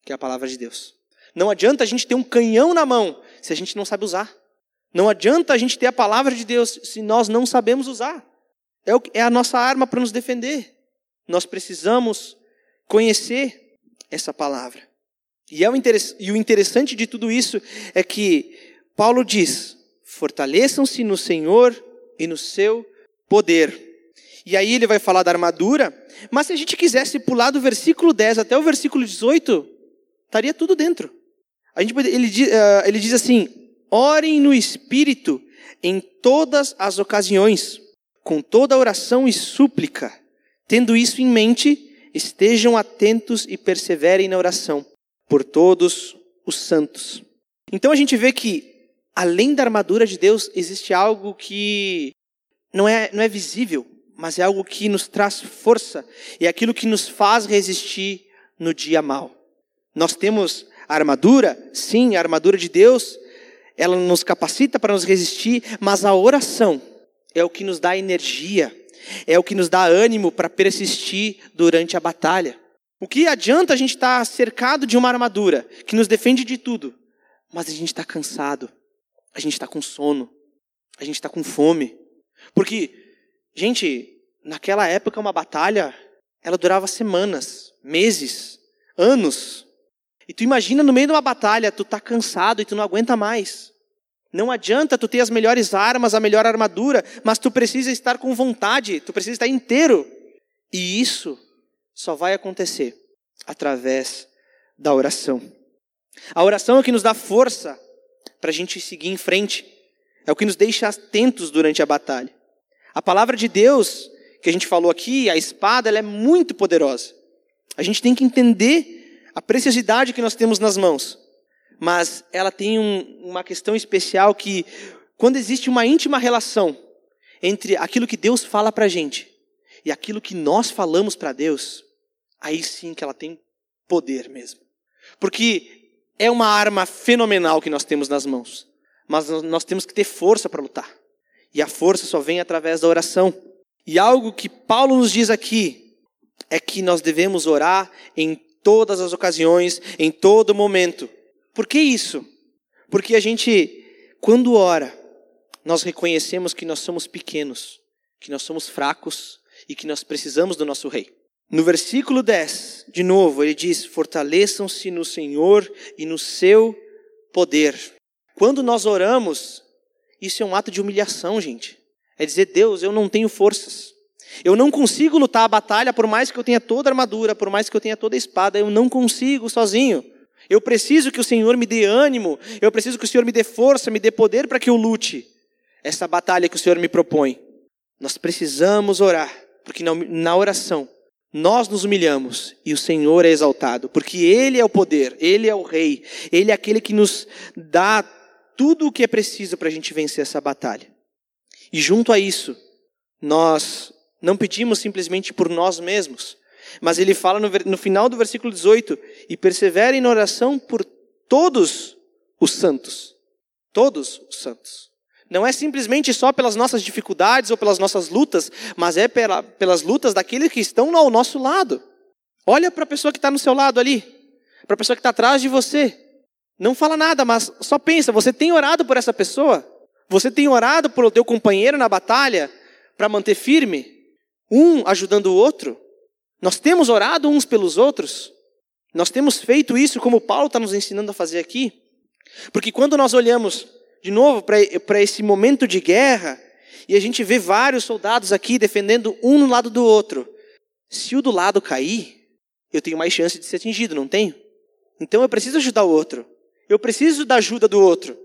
que é a palavra de Deus. Não adianta a gente ter um canhão na mão se a gente não sabe usar. Não adianta a gente ter a palavra de Deus se nós não sabemos usar. É, é a nossa arma para nos defender. Nós precisamos conhecer essa palavra. E, é o e o interessante de tudo isso é que Paulo diz: fortaleçam-se no Senhor e no seu poder. E aí ele vai falar da armadura, mas se a gente quisesse pular do versículo 10 até o versículo 18, estaria tudo dentro. A gente, ele, uh, ele diz assim: orem no Espírito em todas as ocasiões, com toda oração e súplica. Tendo isso em mente, estejam atentos e perseverem na oração por todos os santos. Então a gente vê que, além da armadura de Deus, existe algo que não é, não é visível, mas é algo que nos traz força e é aquilo que nos faz resistir no dia mal. Nós temos a armadura, sim, a armadura de Deus, ela nos capacita para nos resistir, mas a oração é o que nos dá energia, é o que nos dá ânimo para persistir durante a batalha. O que adianta a gente estar tá cercado de uma armadura que nos defende de tudo, mas a gente está cansado, a gente está com sono, a gente está com fome. Porque, gente, naquela época uma batalha, ela durava semanas, meses, anos. E tu imagina no meio de uma batalha, tu tá cansado e tu não aguenta mais. Não adianta tu ter as melhores armas, a melhor armadura, mas tu precisa estar com vontade, tu precisa estar inteiro. E isso só vai acontecer através da oração. A oração é o que nos dá força para a gente seguir em frente, é o que nos deixa atentos durante a batalha. A palavra de Deus, que a gente falou aqui, a espada, ela é muito poderosa. A gente tem que entender a preciosidade que nós temos nas mãos. Mas ela tem um, uma questão especial que, quando existe uma íntima relação entre aquilo que Deus fala para a gente e aquilo que nós falamos para Deus, aí sim que ela tem poder mesmo. Porque é uma arma fenomenal que nós temos nas mãos. Mas nós temos que ter força para lutar. E a força só vem através da oração. E algo que Paulo nos diz aqui é que nós devemos orar em todas as ocasiões, em todo momento. Por que isso? Porque a gente, quando ora, nós reconhecemos que nós somos pequenos, que nós somos fracos e que nós precisamos do nosso rei. No versículo 10, de novo, ele diz: Fortaleçam-se no Senhor e no seu poder. Quando nós oramos, isso é um ato de humilhação, gente. É dizer, Deus, eu não tenho forças. Eu não consigo lutar a batalha, por mais que eu tenha toda a armadura, por mais que eu tenha toda a espada, eu não consigo sozinho. Eu preciso que o Senhor me dê ânimo, eu preciso que o Senhor me dê força, me dê poder para que eu lute essa batalha que o Senhor me propõe. Nós precisamos orar, porque na oração nós nos humilhamos e o Senhor é exaltado, porque Ele é o poder, Ele é o Rei, Ele é aquele que nos dá tudo o que é preciso para a gente vencer essa batalha. E junto a isso, nós não pedimos simplesmente por nós mesmos, mas ele fala no, no final do versículo 18: e perseverem na oração por todos os santos. Todos os santos. Não é simplesmente só pelas nossas dificuldades ou pelas nossas lutas, mas é pela, pelas lutas daqueles que estão ao nosso lado. Olha para a pessoa que está no seu lado ali, para a pessoa que está atrás de você. Não fala nada, mas só pensa: você tem orado por essa pessoa? Você tem orado pelo teu companheiro na batalha para manter firme? Um ajudando o outro? Nós temos orado uns pelos outros? Nós temos feito isso como Paulo está nos ensinando a fazer aqui? Porque quando nós olhamos de novo, para esse momento de guerra, e a gente vê vários soldados aqui defendendo um no lado do outro. Se o do lado cair, eu tenho mais chance de ser atingido, não tenho? Então eu preciso ajudar o outro. Eu preciso da ajuda do outro.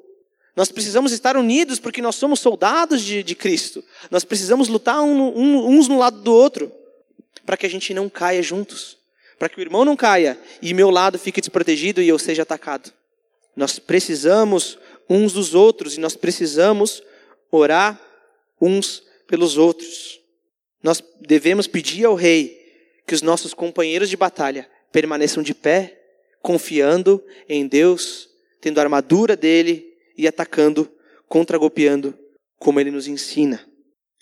Nós precisamos estar unidos porque nós somos soldados de, de Cristo. Nós precisamos lutar um, um, uns no lado do outro para que a gente não caia juntos. Para que o irmão não caia e meu lado fique desprotegido e eu seja atacado. Nós precisamos uns dos outros e nós precisamos orar uns pelos outros. Nós devemos pedir ao Rei que os nossos companheiros de batalha permaneçam de pé, confiando em Deus, tendo a armadura dele e atacando, contra-golpeando, como ele nos ensina.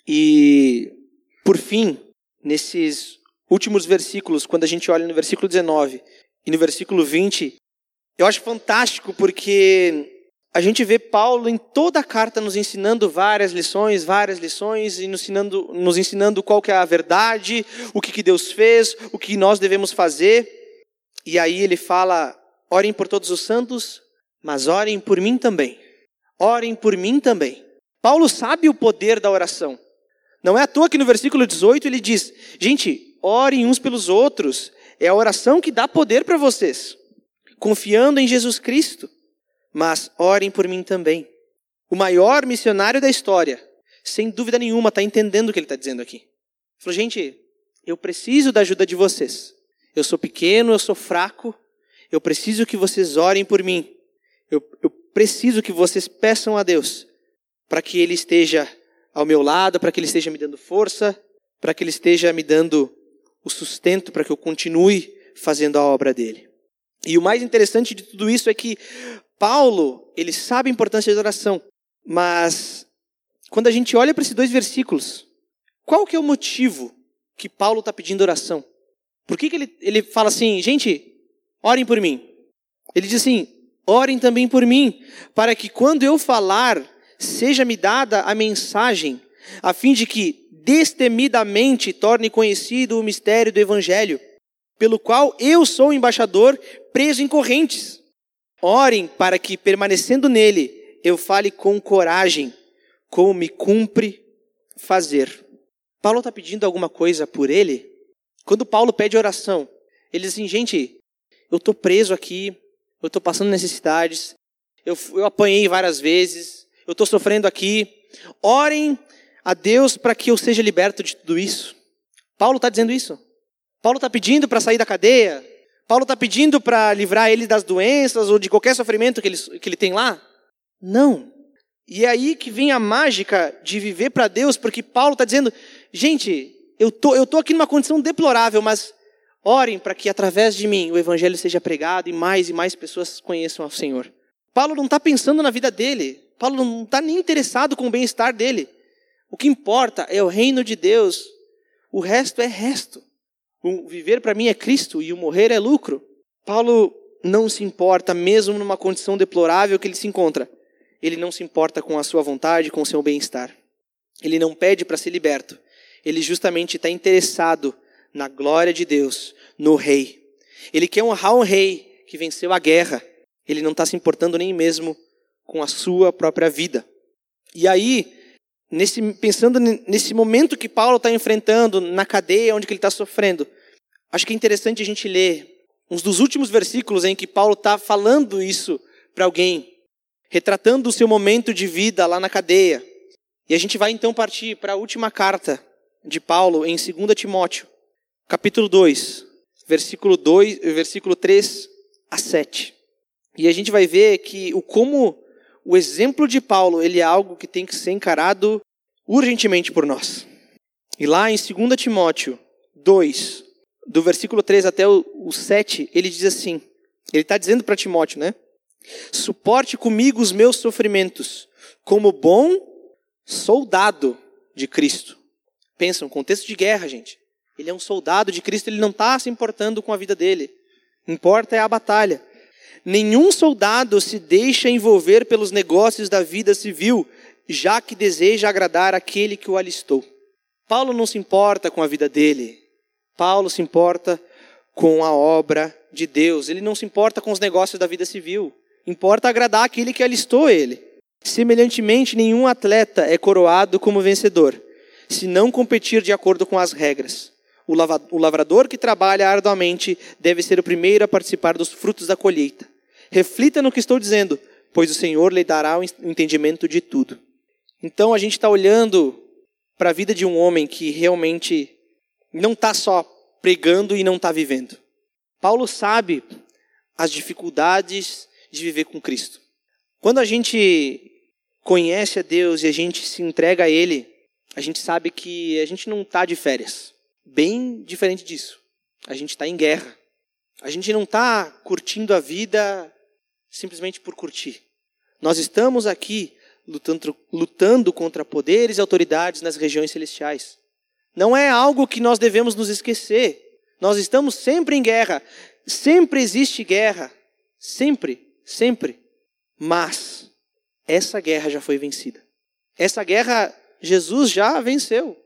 E, por fim, nesses últimos versículos, quando a gente olha no versículo 19 e no versículo 20, eu acho fantástico porque a gente vê Paulo em toda a carta nos ensinando várias lições, várias lições, e nos ensinando, nos ensinando qual que é a verdade, o que, que Deus fez, o que nós devemos fazer. E aí ele fala: orem por todos os santos, mas orem por mim também. Orem por mim também. Paulo sabe o poder da oração. Não é à toa que no versículo 18 ele diz: gente, orem uns pelos outros. É a oração que dá poder para vocês, confiando em Jesus Cristo mas orem por mim também. O maior missionário da história, sem dúvida nenhuma, está entendendo o que ele está dizendo aqui. Ele falou, gente, eu preciso da ajuda de vocês. Eu sou pequeno, eu sou fraco, eu preciso que vocês orem por mim. Eu, eu preciso que vocês peçam a Deus para que Ele esteja ao meu lado, para que Ele esteja me dando força, para que Ele esteja me dando o sustento para que eu continue fazendo a obra dele. E o mais interessante de tudo isso é que Paulo, ele sabe a importância da oração, mas quando a gente olha para esses dois versículos, qual que é o motivo que Paulo está pedindo oração? Por que, que ele, ele fala assim, gente, orem por mim? Ele diz assim, orem também por mim, para que quando eu falar, seja-me dada a mensagem, a fim de que destemidamente torne conhecido o mistério do Evangelho, pelo qual eu sou embaixador preso em correntes Orem para que, permanecendo nele, eu fale com coragem, como me cumpre fazer. Paulo está pedindo alguma coisa por ele? Quando Paulo pede oração, ele diz assim: gente, eu estou preso aqui, eu estou passando necessidades, eu, eu apanhei várias vezes, eu estou sofrendo aqui. Orem a Deus para que eu seja liberto de tudo isso. Paulo está dizendo isso. Paulo está pedindo para sair da cadeia, Paulo está pedindo para livrar ele das doenças ou de qualquer sofrimento que ele, que ele tem lá? Não. E é aí que vem a mágica de viver para Deus, porque Paulo está dizendo: gente, eu tô, eu tô aqui numa condição deplorável, mas orem para que através de mim o evangelho seja pregado e mais e mais pessoas conheçam ao Senhor. Paulo não está pensando na vida dele. Paulo não está nem interessado com o bem-estar dele. O que importa é o reino de Deus. O resto é resto. O viver para mim é Cristo e o morrer é lucro. Paulo não se importa, mesmo numa condição deplorável que ele se encontra. Ele não se importa com a sua vontade, com o seu bem-estar. Ele não pede para ser liberto. Ele justamente está interessado na glória de Deus, no rei. Ele quer honrar um rei que venceu a guerra. Ele não está se importando nem mesmo com a sua própria vida. E aí, nesse, pensando nesse momento que Paulo está enfrentando, na cadeia onde ele está sofrendo, acho que é interessante a gente ler uns dos últimos versículos em que Paulo está falando isso para alguém, retratando o seu momento de vida lá na cadeia. E a gente vai então partir para a última carta de Paulo em 2 Timóteo, capítulo 2, versículo 2, versículo 3 a 7. E a gente vai ver que o como o exemplo de Paulo, ele é algo que tem que ser encarado urgentemente por nós. E lá em 2 Timóteo 2, do versículo 3 até o, 7, ele diz assim: ele está dizendo para Timóteo, né? Suporte comigo os meus sofrimentos, como bom soldado de Cristo. Pensa, um contexto de guerra, gente. Ele é um soldado de Cristo, ele não está se importando com a vida dele. Importa é a batalha. Nenhum soldado se deixa envolver pelos negócios da vida civil, já que deseja agradar aquele que o alistou. Paulo não se importa com a vida dele. Paulo se importa com a obra de Deus. Ele não se importa com os negócios da vida civil. Importa agradar aquele que alistou ele. Semelhantemente, nenhum atleta é coroado como vencedor, se não competir de acordo com as regras. O lavrador que trabalha arduamente deve ser o primeiro a participar dos frutos da colheita. Reflita no que estou dizendo, pois o Senhor lhe dará o entendimento de tudo. Então a gente está olhando para a vida de um homem que realmente não está só pregando e não está vivendo. Paulo sabe as dificuldades de viver com Cristo. Quando a gente conhece a Deus e a gente se entrega a Ele, a gente sabe que a gente não está de férias. Bem diferente disso. A gente está em guerra. A gente não está curtindo a vida simplesmente por curtir. Nós estamos aqui lutando, lutando contra poderes e autoridades nas regiões celestiais. Não é algo que nós devemos nos esquecer. Nós estamos sempre em guerra. Sempre existe guerra. Sempre, sempre. Mas essa guerra já foi vencida. Essa guerra Jesus já venceu.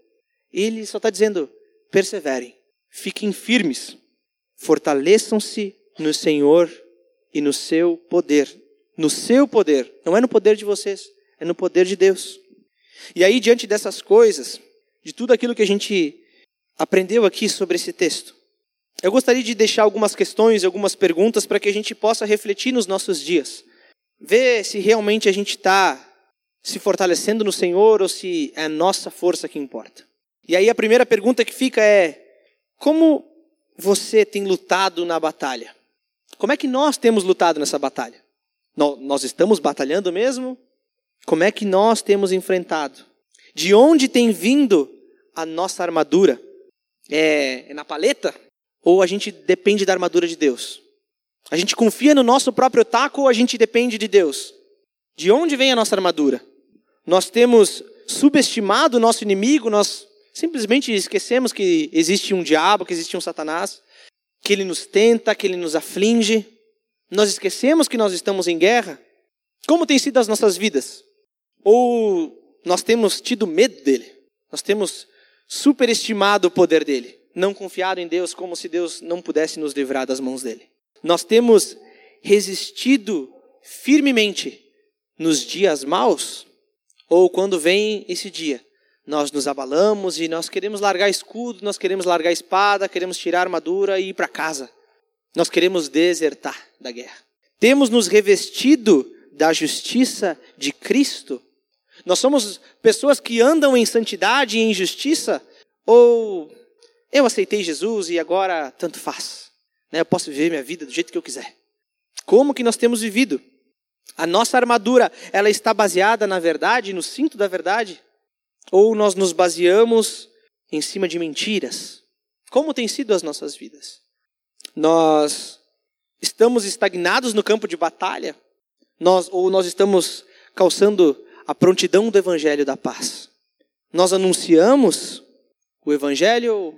Ele só está dizendo: perseverem, fiquem firmes, fortaleçam-se no Senhor e no seu poder. No seu poder, não é no poder de vocês, é no poder de Deus. E aí, diante dessas coisas, de tudo aquilo que a gente aprendeu aqui sobre esse texto, eu gostaria de deixar algumas questões, algumas perguntas para que a gente possa refletir nos nossos dias. Ver se realmente a gente está se fortalecendo no Senhor ou se é a nossa força que importa. E aí a primeira pergunta que fica é: como você tem lutado na batalha? Como é que nós temos lutado nessa batalha? Nós estamos batalhando mesmo? Como é que nós temos enfrentado? De onde tem vindo a nossa armadura? É, é na paleta? Ou a gente depende da armadura de Deus? A gente confia no nosso próprio taco ou a gente depende de Deus? De onde vem a nossa armadura? Nós temos subestimado o nosso inimigo, nós simplesmente esquecemos que existe um diabo, que existe um Satanás, que ele nos tenta, que ele nos aflige. Nós esquecemos que nós estamos em guerra. Como tem sido as nossas vidas? Ou nós temos tido medo dele? Nós temos superestimado o poder dele? Não confiado em Deus como se Deus não pudesse nos livrar das mãos dele? Nós temos resistido firmemente nos dias maus? Ou quando vem esse dia, nós nos abalamos e nós queremos largar escudo, nós queremos largar espada, queremos tirar armadura e ir para casa. Nós queremos desertar da guerra. Temos nos revestido da justiça de Cristo? Nós somos pessoas que andam em santidade e em justiça? Ou eu aceitei Jesus e agora tanto faz? Né? Eu posso viver minha vida do jeito que eu quiser. Como que nós temos vivido? A nossa armadura, ela está baseada na verdade, no cinto da verdade? Ou nós nos baseamos em cima de mentiras? Como tem sido as nossas vidas? Nós estamos estagnados no campo de batalha? Nós, ou nós estamos calçando a prontidão do evangelho da paz? Nós anunciamos o evangelho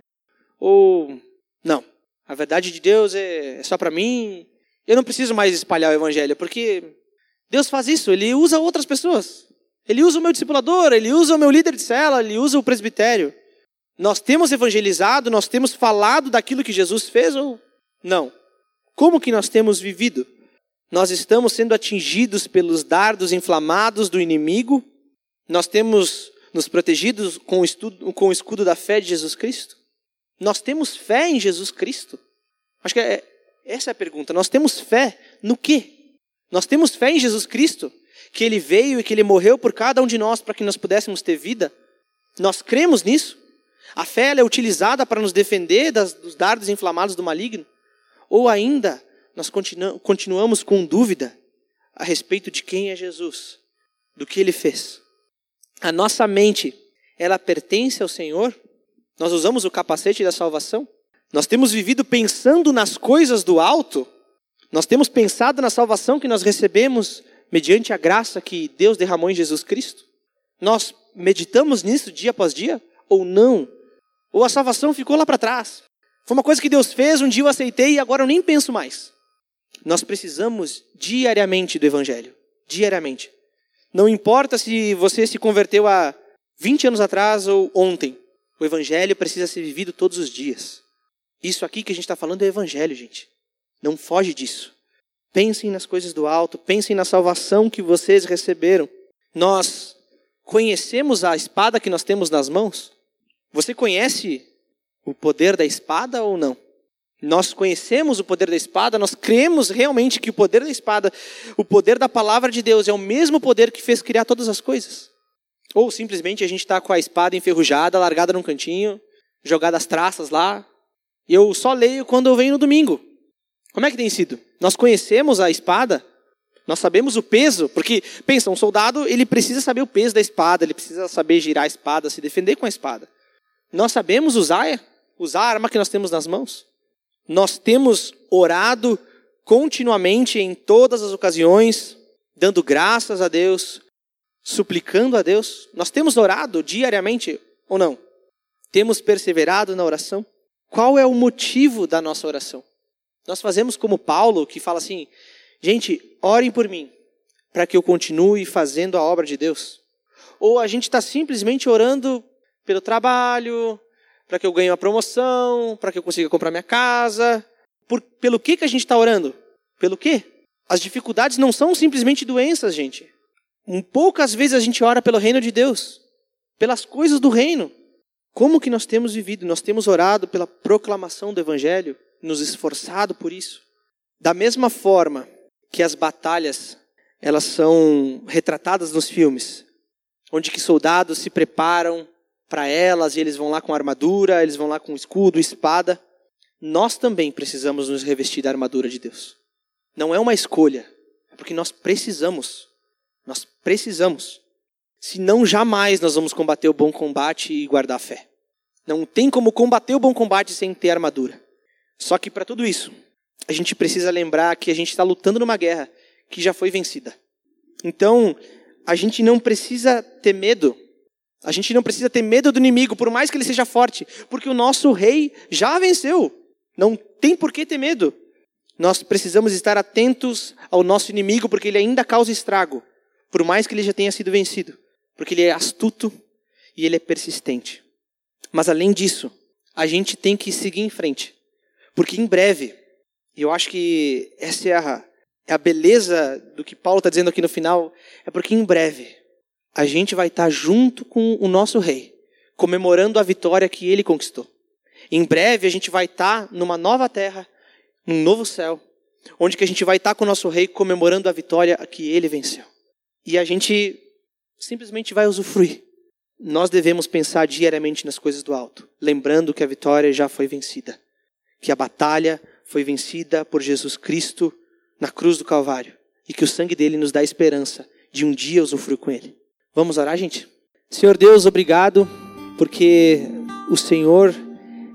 ou não? A verdade de Deus é, é só para mim. Eu não preciso mais espalhar o evangelho, porque Deus faz isso, ele usa outras pessoas. Ele usa o meu discipulador, ele usa o meu líder de cela, ele usa o presbitério. Nós temos evangelizado, nós temos falado daquilo que Jesus fez ou não? Como que nós temos vivido? Nós estamos sendo atingidos pelos dardos inflamados do inimigo? Nós temos nos protegidos com o, estudo, com o escudo da fé de Jesus Cristo? Nós temos fé em Jesus Cristo? Acho que é, essa é a pergunta. Nós temos fé no quê? Nós temos fé em Jesus Cristo, que ele veio e que ele morreu por cada um de nós para que nós pudéssemos ter vida. Nós cremos nisso. A fé é utilizada para nos defender das, dos dardos inflamados do maligno. Ou ainda, nós continu, continuamos com dúvida a respeito de quem é Jesus, do que ele fez. A nossa mente, ela pertence ao Senhor? Nós usamos o capacete da salvação? Nós temos vivido pensando nas coisas do alto? Nós temos pensado na salvação que nós recebemos mediante a graça que Deus derramou em Jesus Cristo? Nós meditamos nisso dia após dia ou não? Ou a salvação ficou lá para trás? Foi uma coisa que Deus fez, um dia eu aceitei e agora eu nem penso mais. Nós precisamos diariamente do Evangelho. Diariamente. Não importa se você se converteu há 20 anos atrás ou ontem. O Evangelho precisa ser vivido todos os dias. Isso aqui que a gente está falando é Evangelho, gente. Não foge disso. Pensem nas coisas do alto, pensem na salvação que vocês receberam. Nós conhecemos a espada que nós temos nas mãos? Você conhece o poder da espada ou não? Nós conhecemos o poder da espada, nós cremos realmente que o poder da espada, o poder da palavra de Deus é o mesmo poder que fez criar todas as coisas? Ou simplesmente a gente está com a espada enferrujada, largada num cantinho, jogada as traças lá, e eu só leio quando eu venho no domingo. Como é que tem sido? Nós conhecemos a espada, nós sabemos o peso, porque, pensa, um soldado, ele precisa saber o peso da espada, ele precisa saber girar a espada, se defender com a espada. Nós sabemos usar, usar a arma que nós temos nas mãos? Nós temos orado continuamente em todas as ocasiões, dando graças a Deus, suplicando a Deus. Nós temos orado diariamente ou não? Temos perseverado na oração? Qual é o motivo da nossa oração? Nós fazemos como Paulo, que fala assim: gente, orem por mim, para que eu continue fazendo a obra de Deus. Ou a gente está simplesmente orando pelo trabalho, para que eu ganhe uma promoção, para que eu consiga comprar minha casa. Por, pelo que, que a gente está orando? Pelo quê? As dificuldades não são simplesmente doenças, gente. Poucas vezes a gente ora pelo reino de Deus, pelas coisas do reino. Como que nós temos vivido? Nós temos orado pela proclamação do Evangelho, nos esforçado por isso. Da mesma forma que as batalhas elas são retratadas nos filmes, onde que soldados se preparam para elas e eles vão lá com armadura, eles vão lá com escudo, espada. Nós também precisamos nos revestir da armadura de Deus. Não é uma escolha, é porque nós precisamos. Nós precisamos. Senão jamais nós vamos combater o bom combate e guardar a fé. Não tem como combater o bom combate sem ter armadura. Só que para tudo isso, a gente precisa lembrar que a gente está lutando numa guerra que já foi vencida. Então, a gente não precisa ter medo a gente não precisa ter medo do inimigo, por mais que ele seja forte, porque o nosso rei já venceu. Não tem por que ter medo. Nós precisamos estar atentos ao nosso inimigo, porque ele ainda causa estrago, por mais que ele já tenha sido vencido, porque ele é astuto e ele é persistente. Mas além disso, a gente tem que seguir em frente, porque em breve, e eu acho que essa é a, é a beleza do que Paulo está dizendo aqui no final, é porque em breve a gente vai estar junto com o nosso rei, comemorando a vitória que ele conquistou. Em breve a gente vai estar numa nova terra, num novo céu, onde que a gente vai estar com o nosso rei comemorando a vitória que ele venceu. E a gente simplesmente vai usufruir. Nós devemos pensar diariamente nas coisas do alto, lembrando que a vitória já foi vencida, que a batalha foi vencida por Jesus Cristo na cruz do Calvário e que o sangue dele nos dá esperança de um dia usufruir com ele. Vamos orar, gente? Senhor Deus, obrigado, porque o Senhor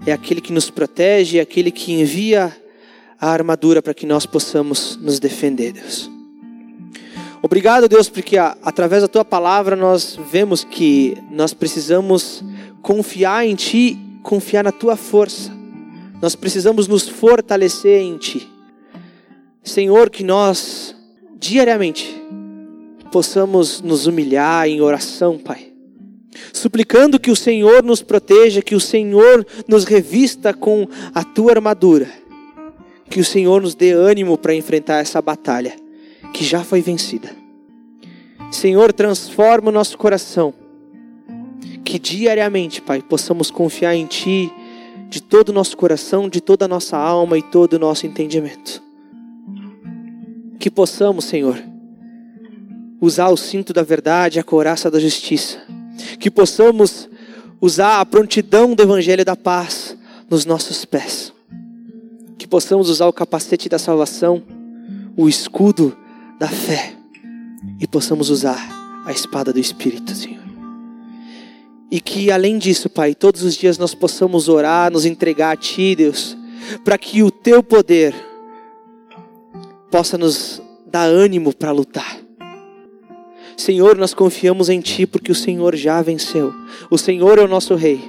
é aquele que nos protege, é aquele que envia a armadura para que nós possamos nos defender, Deus. Obrigado, Deus, porque através da tua palavra nós vemos que nós precisamos confiar em ti, confiar na tua força. Nós precisamos nos fortalecer em ti. Senhor, que nós diariamente possamos nos humilhar em oração, Pai. Suplicando que o Senhor nos proteja, que o Senhor nos revista com a tua armadura. Que o Senhor nos dê ânimo para enfrentar essa batalha que já foi vencida. Senhor, transforma o nosso coração. Que diariamente, Pai, possamos confiar em Ti de todo o nosso coração, de toda a nossa alma e todo o nosso entendimento. Que possamos, Senhor, usar o cinto da verdade, a couraça da justiça. Que possamos usar a prontidão do evangelho da paz nos nossos pés. Que possamos usar o capacete da salvação, o escudo da fé e possamos usar a espada do espírito, Senhor. E que além disso, Pai, todos os dias nós possamos orar, nos entregar a Ti, Deus, para que o Teu poder possa nos dar ânimo para lutar Senhor, nós confiamos em Ti porque o Senhor já venceu. O Senhor é o nosso Rei.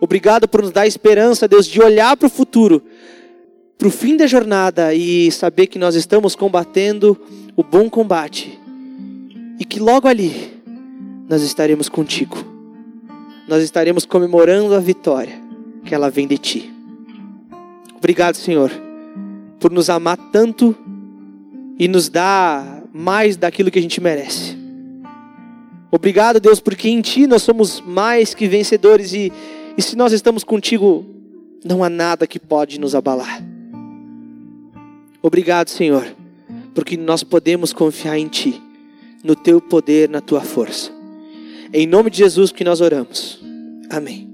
Obrigado por nos dar esperança, Deus, de olhar para o futuro, para o fim da jornada e saber que nós estamos combatendo o bom combate e que logo ali nós estaremos contigo. Nós estaremos comemorando a vitória que ela vem de Ti. Obrigado, Senhor, por nos amar tanto e nos dar mais daquilo que a gente merece. Obrigado, Deus, porque em Ti nós somos mais que vencedores e, e se nós estamos contigo, não há nada que pode nos abalar. Obrigado, Senhor, porque nós podemos confiar em Ti, no Teu poder, na Tua força. Em nome de Jesus que nós oramos. Amém.